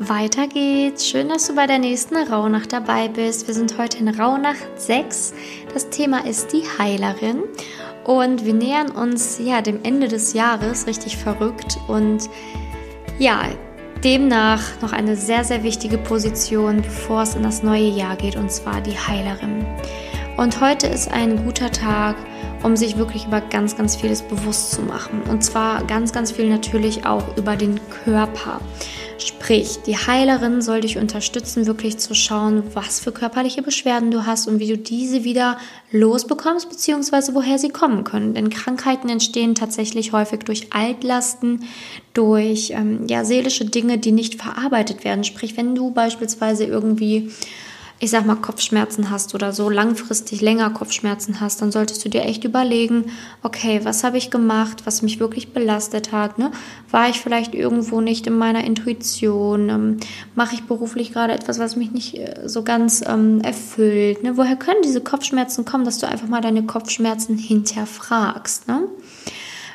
weiter geht's. Schön, dass du bei der nächsten Rauhnacht dabei bist. Wir sind heute in Rauhnacht 6. Das Thema ist die Heilerin. Und wir nähern uns ja dem Ende des Jahres, richtig verrückt. Und ja, demnach noch eine sehr, sehr wichtige Position, bevor es in das neue Jahr geht, und zwar die Heilerin. Und heute ist ein guter Tag, um sich wirklich über ganz, ganz vieles bewusst zu machen. Und zwar ganz, ganz viel natürlich auch über den Körper. Sprich, die Heilerin soll dich unterstützen, wirklich zu schauen, was für körperliche Beschwerden du hast und wie du diese wieder losbekommst, beziehungsweise woher sie kommen können. Denn Krankheiten entstehen tatsächlich häufig durch Altlasten, durch ähm, ja, seelische Dinge, die nicht verarbeitet werden. Sprich, wenn du beispielsweise irgendwie ich sag mal, Kopfschmerzen hast oder so langfristig länger Kopfschmerzen hast, dann solltest du dir echt überlegen, okay, was habe ich gemacht, was mich wirklich belastet hat? Ne? War ich vielleicht irgendwo nicht in meiner Intuition? Ähm, Mache ich beruflich gerade etwas, was mich nicht äh, so ganz ähm, erfüllt? Ne? Woher können diese Kopfschmerzen kommen, dass du einfach mal deine Kopfschmerzen hinterfragst? Ne?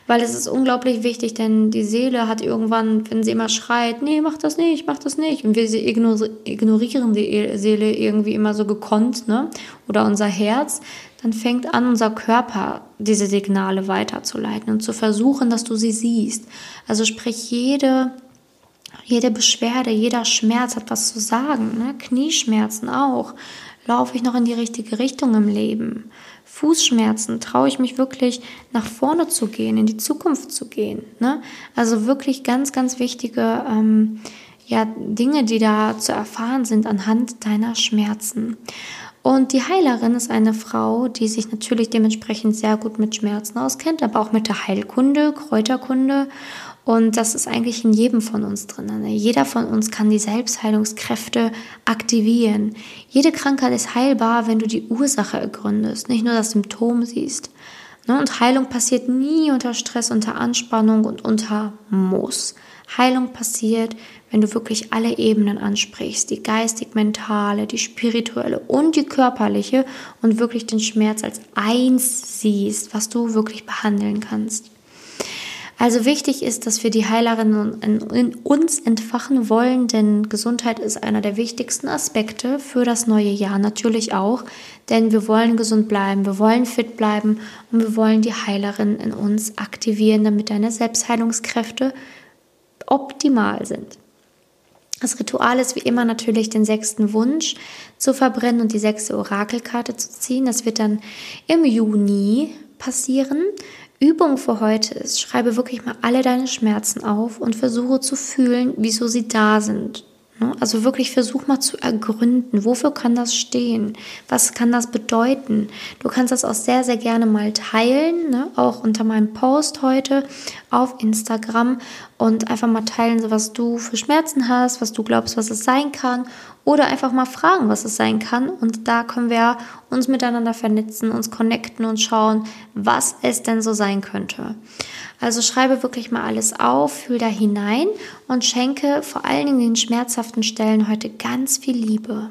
Weil es ist unglaublich wichtig, denn die Seele hat irgendwann, wenn sie immer schreit, nee, mach das nicht, mach das nicht, und wir ignorieren die e-, Seele irgendwie immer so gekonnt, ne, oder unser Herz, dann fängt an, unser Körper diese Signale weiterzuleiten und zu versuchen, dass du sie siehst. Also sprich, jede jede Beschwerde, jeder Schmerz hat was zu sagen. Ne? Knieschmerzen auch. Laufe ich noch in die richtige Richtung im Leben? Fußschmerzen, traue ich mich wirklich nach vorne zu gehen, in die Zukunft zu gehen. Ne? Also wirklich ganz, ganz wichtige ähm, ja, Dinge, die da zu erfahren sind anhand deiner Schmerzen. Und die Heilerin ist eine Frau, die sich natürlich dementsprechend sehr gut mit Schmerzen auskennt, aber auch mit der Heilkunde, Kräuterkunde und das ist eigentlich in jedem von uns drin. Ne? Jeder von uns kann die Selbstheilungskräfte aktivieren. Jede Krankheit ist heilbar, wenn du die Ursache ergründest, nicht nur das Symptom siehst. Ne? Und Heilung passiert nie unter Stress, unter Anspannung und unter Muss. Heilung passiert, wenn du wirklich alle Ebenen ansprichst, die geistig-mentale, die spirituelle und die körperliche und wirklich den Schmerz als eins siehst, was du wirklich behandeln kannst. Also wichtig ist, dass wir die Heilerinnen in uns entfachen wollen, denn Gesundheit ist einer der wichtigsten Aspekte für das neue Jahr natürlich auch, denn wir wollen gesund bleiben, wir wollen fit bleiben und wir wollen die Heilerin in uns aktivieren, damit deine Selbstheilungskräfte optimal sind. Das Ritual ist wie immer natürlich den sechsten Wunsch zu verbrennen und die sechste Orakelkarte zu ziehen. Das wird dann im Juni passieren. Übung für heute ist, schreibe wirklich mal alle deine Schmerzen auf und versuche zu fühlen, wieso sie da sind. Ne? Also wirklich versuch mal zu ergründen, wofür kann das stehen? Was kann das bedeuten? Du kannst das auch sehr, sehr gerne mal teilen, ne? auch unter meinem Post heute auf Instagram und einfach mal teilen, so was du für Schmerzen hast, was du glaubst, was es sein kann oder einfach mal fragen, was es sein kann. Und da können wir uns miteinander vernetzen, uns connecten und schauen, was es denn so sein könnte. Also schreibe wirklich mal alles auf, fühl da hinein und schenke vor allen Dingen den schmerzhaften Stellen heute ganz viel Liebe.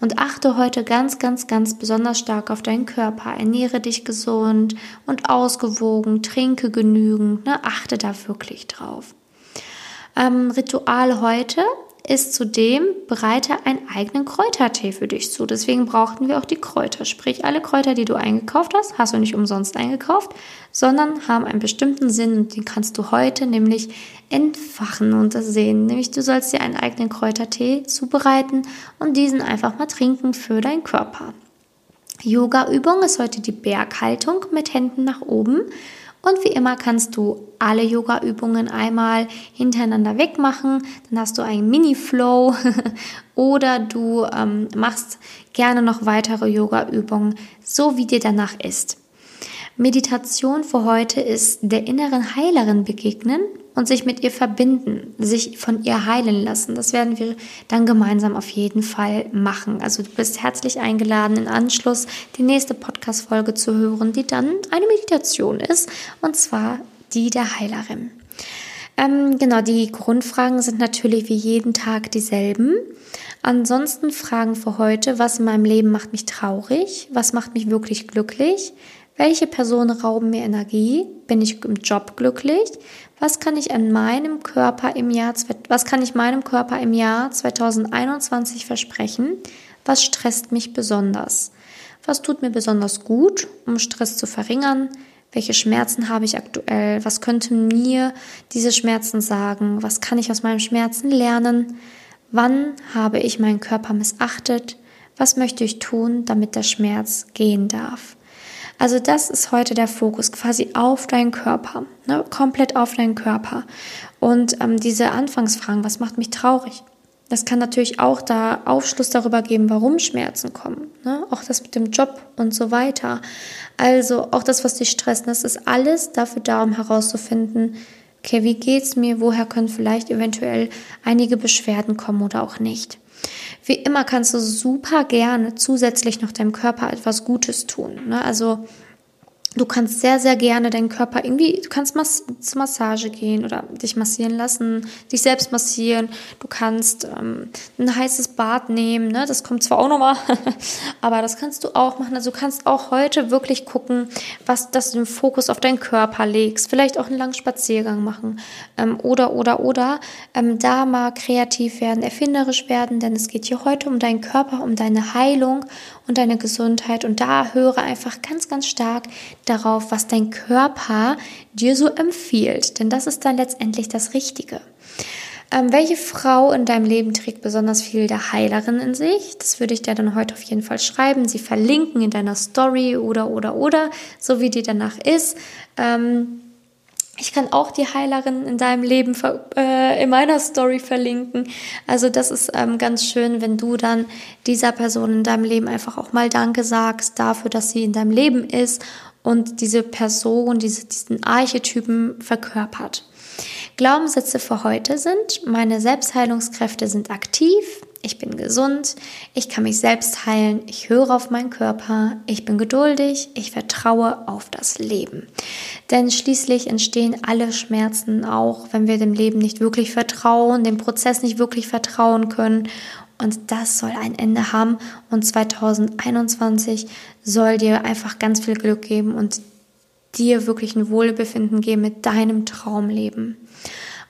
Und achte heute ganz, ganz, ganz besonders stark auf deinen Körper. Ernähre dich gesund und ausgewogen, trinke genügend. Ne? Achte da wirklich drauf. Ähm, Ritual heute ist zudem, bereite einen eigenen Kräutertee für dich zu. Deswegen brauchten wir auch die Kräuter. Sprich, alle Kräuter, die du eingekauft hast, hast du nicht umsonst eingekauft, sondern haben einen bestimmten Sinn und den kannst du heute nämlich entfachen und das sehen. Nämlich du sollst dir einen eigenen Kräutertee zubereiten und diesen einfach mal trinken für deinen Körper. Yoga-Übung ist heute die Berghaltung mit Händen nach oben. Und wie immer kannst du alle Yoga-Übungen einmal hintereinander wegmachen. Dann hast du einen Mini-Flow oder du ähm, machst gerne noch weitere Yoga-Übungen, so wie dir danach ist. Meditation für heute ist der inneren Heilerin begegnen und sich mit ihr verbinden, sich von ihr heilen lassen. Das werden wir dann gemeinsam auf jeden Fall machen. Also du bist herzlich eingeladen, in Anschluss die nächste Podcast-Folge zu hören, die dann eine Meditation ist, und zwar die der Heilerin. Ähm, genau, die Grundfragen sind natürlich wie jeden Tag dieselben. Ansonsten Fragen für heute, was in meinem Leben macht mich traurig, was macht mich wirklich glücklich, Welche Personen rauben mir Energie? Bin ich im Job glücklich? Was kann ich an meinem Körper im Jahr, was kann ich meinem Körper im Jahr 2021 versprechen? Was stresst mich besonders? Was tut mir besonders gut, um Stress zu verringern? Welche Schmerzen habe ich aktuell? Was könnten mir diese Schmerzen sagen? Was kann ich aus meinen Schmerzen lernen? Wann habe ich meinen Körper missachtet? Was möchte ich tun, damit der Schmerz gehen darf? Also das ist heute der Fokus quasi auf deinen Körper, ne? komplett auf deinen Körper. Und ähm, diese Anfangsfragen, was macht mich traurig? Das kann natürlich auch da Aufschluss darüber geben, warum Schmerzen kommen. Ne? Auch das mit dem Job und so weiter. Also auch das, was dich stresst, das ist alles dafür da, um herauszufinden, okay, wie geht's mir, woher können vielleicht eventuell einige Beschwerden kommen oder auch nicht. Wie immer kannst du super gerne zusätzlich noch deinem Körper etwas Gutes tun. Ne? Also Du kannst sehr, sehr gerne deinen Körper irgendwie, du kannst mas zur Massage gehen oder dich massieren lassen, dich selbst massieren. Du kannst ähm, ein heißes Bad nehmen, ne? das kommt zwar auch nochmal, aber das kannst du auch machen. Also du kannst auch heute wirklich gucken, was, dass du den Fokus auf deinen Körper legst. Vielleicht auch einen langen Spaziergang machen ähm, oder, oder, oder ähm, da mal kreativ werden, erfinderisch werden, denn es geht hier heute um deinen Körper, um deine Heilung und deine Gesundheit und da höre einfach ganz, ganz stark darauf, was dein Körper dir so empfiehlt, denn das ist dann letztendlich das Richtige. Ähm, welche Frau in deinem Leben trägt besonders viel der Heilerin in sich? Das würde ich dir dann heute auf jeden Fall schreiben. Sie verlinken in deiner Story oder, oder, oder, so wie die danach ist. Ähm, ich kann auch die Heilerin in deinem Leben äh, in meiner Story verlinken. Also das ist ähm, ganz schön, wenn du dann dieser Person in deinem Leben einfach auch mal Danke sagst dafür, dass sie in deinem Leben ist und diese Person, diese, diesen Archetypen verkörpert. Glaubenssätze für heute sind, meine Selbstheilungskräfte sind aktiv, ich bin gesund, ich kann mich selbst heilen, ich höre auf meinen Körper, ich bin geduldig, ich vertraue auf das Leben. Denn schließlich entstehen alle Schmerzen auch, wenn wir dem Leben nicht wirklich vertrauen, dem Prozess nicht wirklich vertrauen können. Und das soll ein Ende haben. Und 2021 soll dir einfach ganz viel Glück geben und dir wirklich ein Wohlbefinden geben mit deinem Traumleben.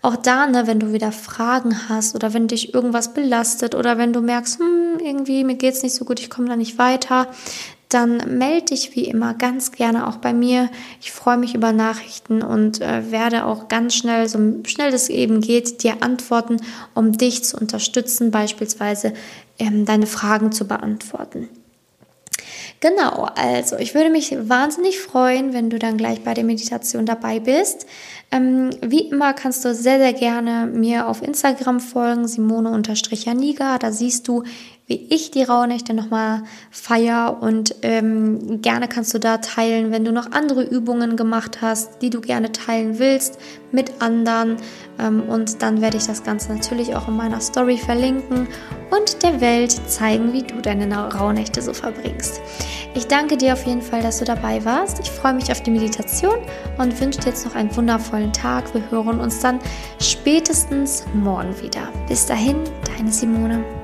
Auch da, ne, wenn du wieder Fragen hast oder wenn dich irgendwas belastet oder wenn du merkst, hm, irgendwie mir geht's nicht so gut, ich komme da nicht weiter, dann melde dich wie immer ganz gerne auch bei mir. Ich freue mich über Nachrichten und äh, werde auch ganz schnell, so schnell es eben geht, dir antworten, um dich zu unterstützen, beispielsweise ähm, deine Fragen zu beantworten. Genau, also ich würde mich wahnsinnig freuen, wenn du dann gleich bei der Meditation dabei bist. Ähm, wie immer kannst du sehr, sehr gerne mir auf Instagram folgen, simone-janiga. Da siehst du, wie ich die Rauhnächte nochmal feier und ähm, gerne kannst du da teilen, wenn du noch andere Übungen gemacht hast, die du gerne teilen willst mit anderen ähm, und dann werde ich das Ganze natürlich auch in meiner Story verlinken und der Welt zeigen, wie du deine Rauhnächte so verbringst. Ich danke dir auf jeden Fall, dass du dabei warst. Ich freue mich auf die Meditation und wünsche dir jetzt noch einen wundervollen Tag. Wir hören uns dann spätestens morgen wieder. Bis dahin, deine Simone.